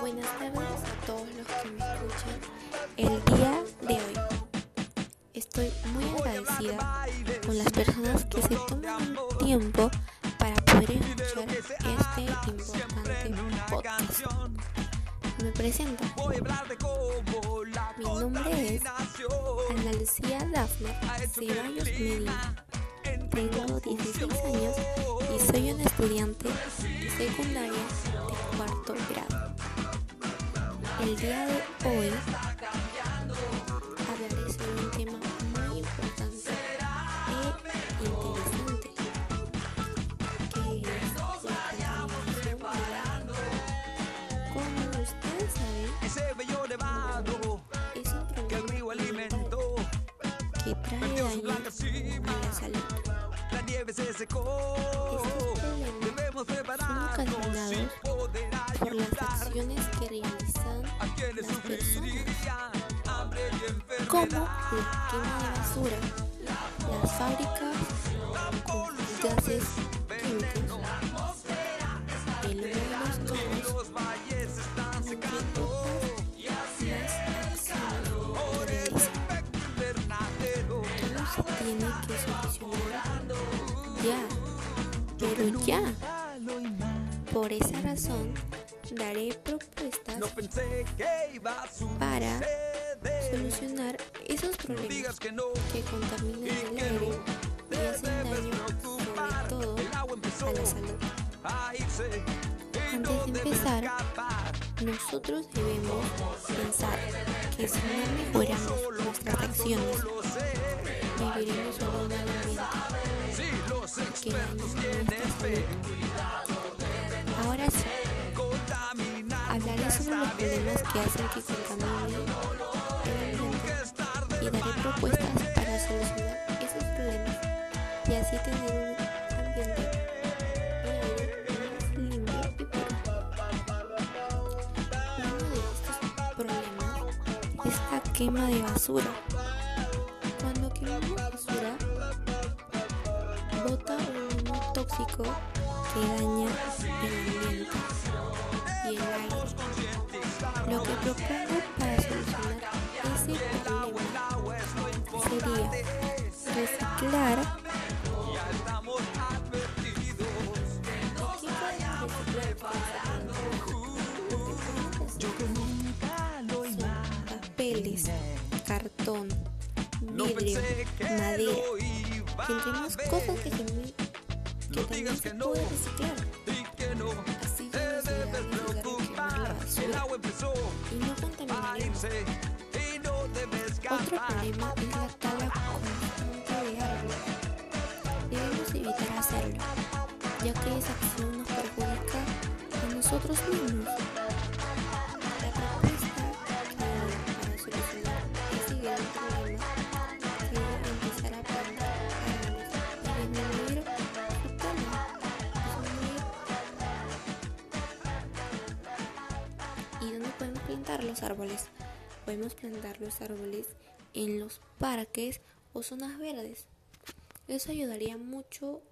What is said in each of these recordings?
Buenas tardes a todos los que me escuchan el día de hoy. Estoy muy agradecida con las personas que se toman un tiempo para poder escuchar este importante podcast. Me presento. Mi nombre es Ana Lucía Dafne Ceballos Medina. Tengo 16 años y soy una estudiante de secundaria de cuarto grado. El día de hoy hablaré sobre un tema muy importante e interesante, que es la contaminación del agua. Como ustedes saben, es un problema que trae como la quema basura, las fábricas con gases químicos, el humo de los carros, entre otras las acciones que realizan. Todo se tiene que solucionar ya, pero ya. Por esa razón, daré propuestas para solucionar esos problemas que contaminan el aire y hacen daño sobre todo a la salud. Antes de empezar, nosotros debemos pensar que si no mejoramos nuestras acciones, viviremos en un ambiente. Que daña nuestra salud. Que hacen que contamine el ambiente y daré propuestas para solucionar esos problemas y así tener un ambiente y aire más limpio y puro. Uno de estos problemas es la quema de basura. Cuando quemamos basura, bota un humo tóxico que daña el ambiente y el aire. Lo que propongo para solucionar ese problema sería reciclar. papeles, cartón, vidrio, madera, y entre más cosas que, que también se puede reciclar. Así quemar la basura y no. Otro problema es la constante de árboles. Debemos evitar hacerlo, ya que esa acción nos perjudica a nosotros mismos. Los árboles? Podemos plantar los árboles en los parques o zonas verdes. Eso ayudaría mucho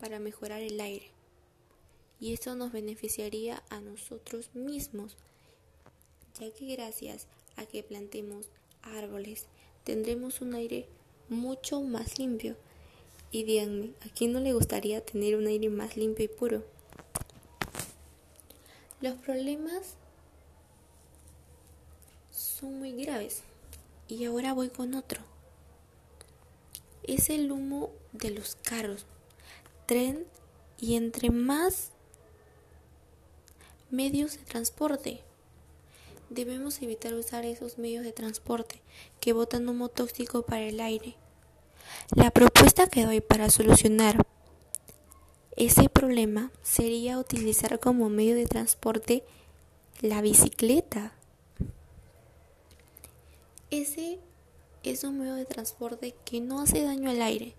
para mejorar el aire. Y eso nos beneficiaría a nosotros mismos, ya que gracias a que plantemos árboles tendremos un aire mucho más limpio. Y díganme, ¿a quién no le gustaría tener un aire más limpio y puro? Los problemas son muy graves. Y ahora voy con otro. Es el humo de los carros, tren y entre más medios de transporte. Debemos evitar usar esos medios de transporte que botan humo tóxico para el aire. La propuesta que doy para solucionar ese problema sería utilizar como medio de transporte la bicicleta. Ese es un medio de transporte que no hace daño al aire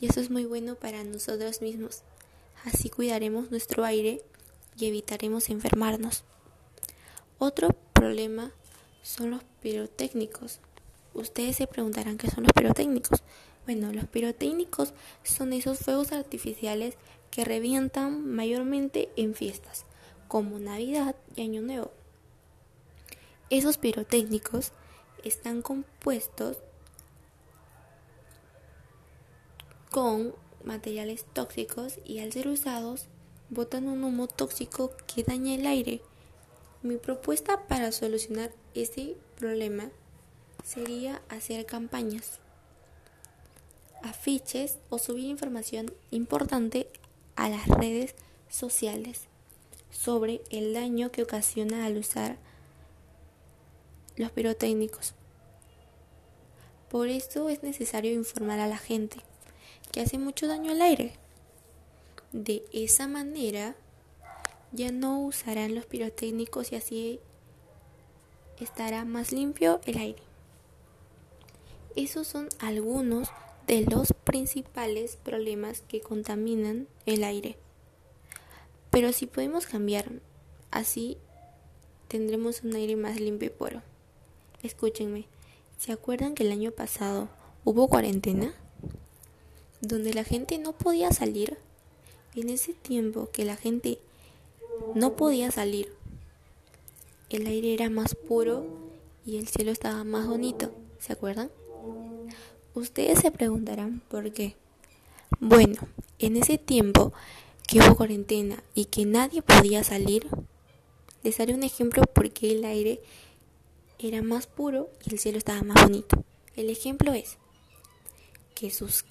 y eso es muy bueno para nosotros mismos. Así cuidaremos nuestro aire y evitaremos enfermarnos. Otro problema son los pirotécnicos. Ustedes se preguntarán qué son los pirotécnicos. Bueno, los pirotécnicos son esos fuegos artificiales que revientan mayormente en fiestas, como Navidad y Año Nuevo. Esos pirotécnicos están compuestos con materiales tóxicos y al ser usados botan un humo tóxico que daña el aire. Mi propuesta para solucionar ese problema sería hacer campañas afiches o subir información importante a las redes sociales sobre el daño que ocasiona al usar los pirotécnicos. Por eso es necesario informar a la gente que hace mucho daño al aire. De esa manera ya no usarán los pirotécnicos y así estará más limpio el aire. Esos son algunos de los principales problemas que contaminan el aire. Pero si podemos cambiar, así tendremos un aire más limpio y puro. Escúchenme, ¿se acuerdan que el año pasado hubo cuarentena? Donde la gente no podía salir. En ese tiempo que la gente no podía salir, el aire era más puro y el cielo estaba más bonito. ¿Se acuerdan? Ustedes se preguntarán por qué. Bueno, en ese tiempo que hubo cuarentena y que nadie podía salir, les haré un ejemplo porque el aire era más puro y el cielo estaba más bonito. El ejemplo es que sus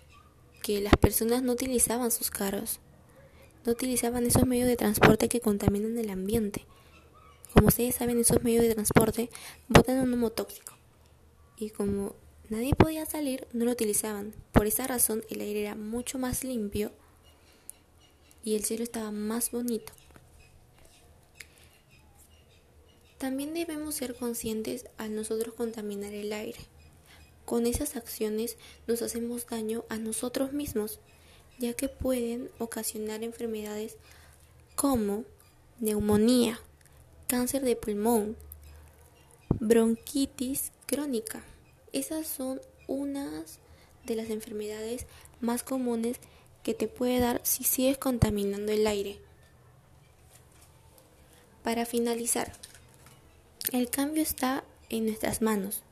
que las personas no utilizaban sus carros, no utilizaban esos medios de transporte que contaminan el ambiente. Como ustedes saben, esos medios de transporte botan un humo tóxico. Y como nadie podía salir, no lo utilizaban. Por esa razón el aire era mucho más limpio y el cielo estaba más bonito. También debemos ser conscientes al nosotros contaminar el aire. Con esas acciones nos hacemos daño a nosotros mismos, ya que pueden ocasionar enfermedades como neumonía, cáncer de pulmón, bronquitis crónica. Esas son unas de las enfermedades más comunes que te puede dar si sigues contaminando el aire. Para finalizar, el cambio está en nuestras manos,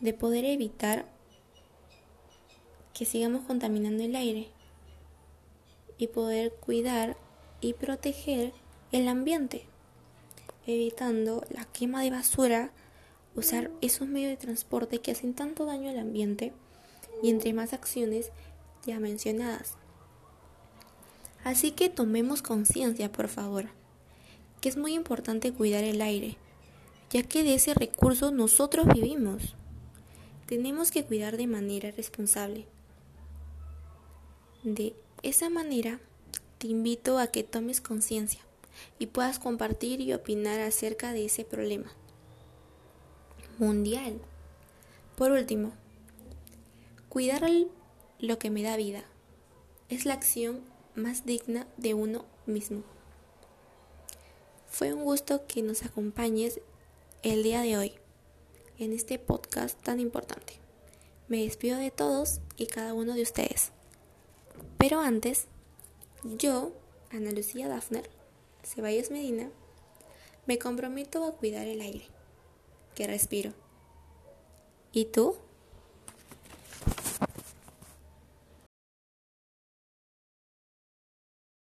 de poder evitar que sigamos contaminando el aire y poder cuidar y proteger el ambiente, evitando la quema de basura usar esos medios de transporte que hacen tanto daño al ambiente y entre más acciones ya mencionadas. Así que tomemos conciencia, por favor, es muy importante cuidar el aire, ya que de ese recurso nosotros vivimos. Tenemos que cuidar de manera responsable. De esa manera, te invito a que tomes conciencia y puedas compartir y opinar acerca de ese problema mundial. Por último, cuidar lo que me da vida es la acción más digna de uno mismo. Fue un gusto que nos acompañes el día de hoy en este podcast tan importante. Me despido de todos y cada uno de ustedes. Pero antes, yo, Ana Lucía Dafner, Ceballos Medina, me comprometo a cuidar el aire que respiro. ¿Y tú?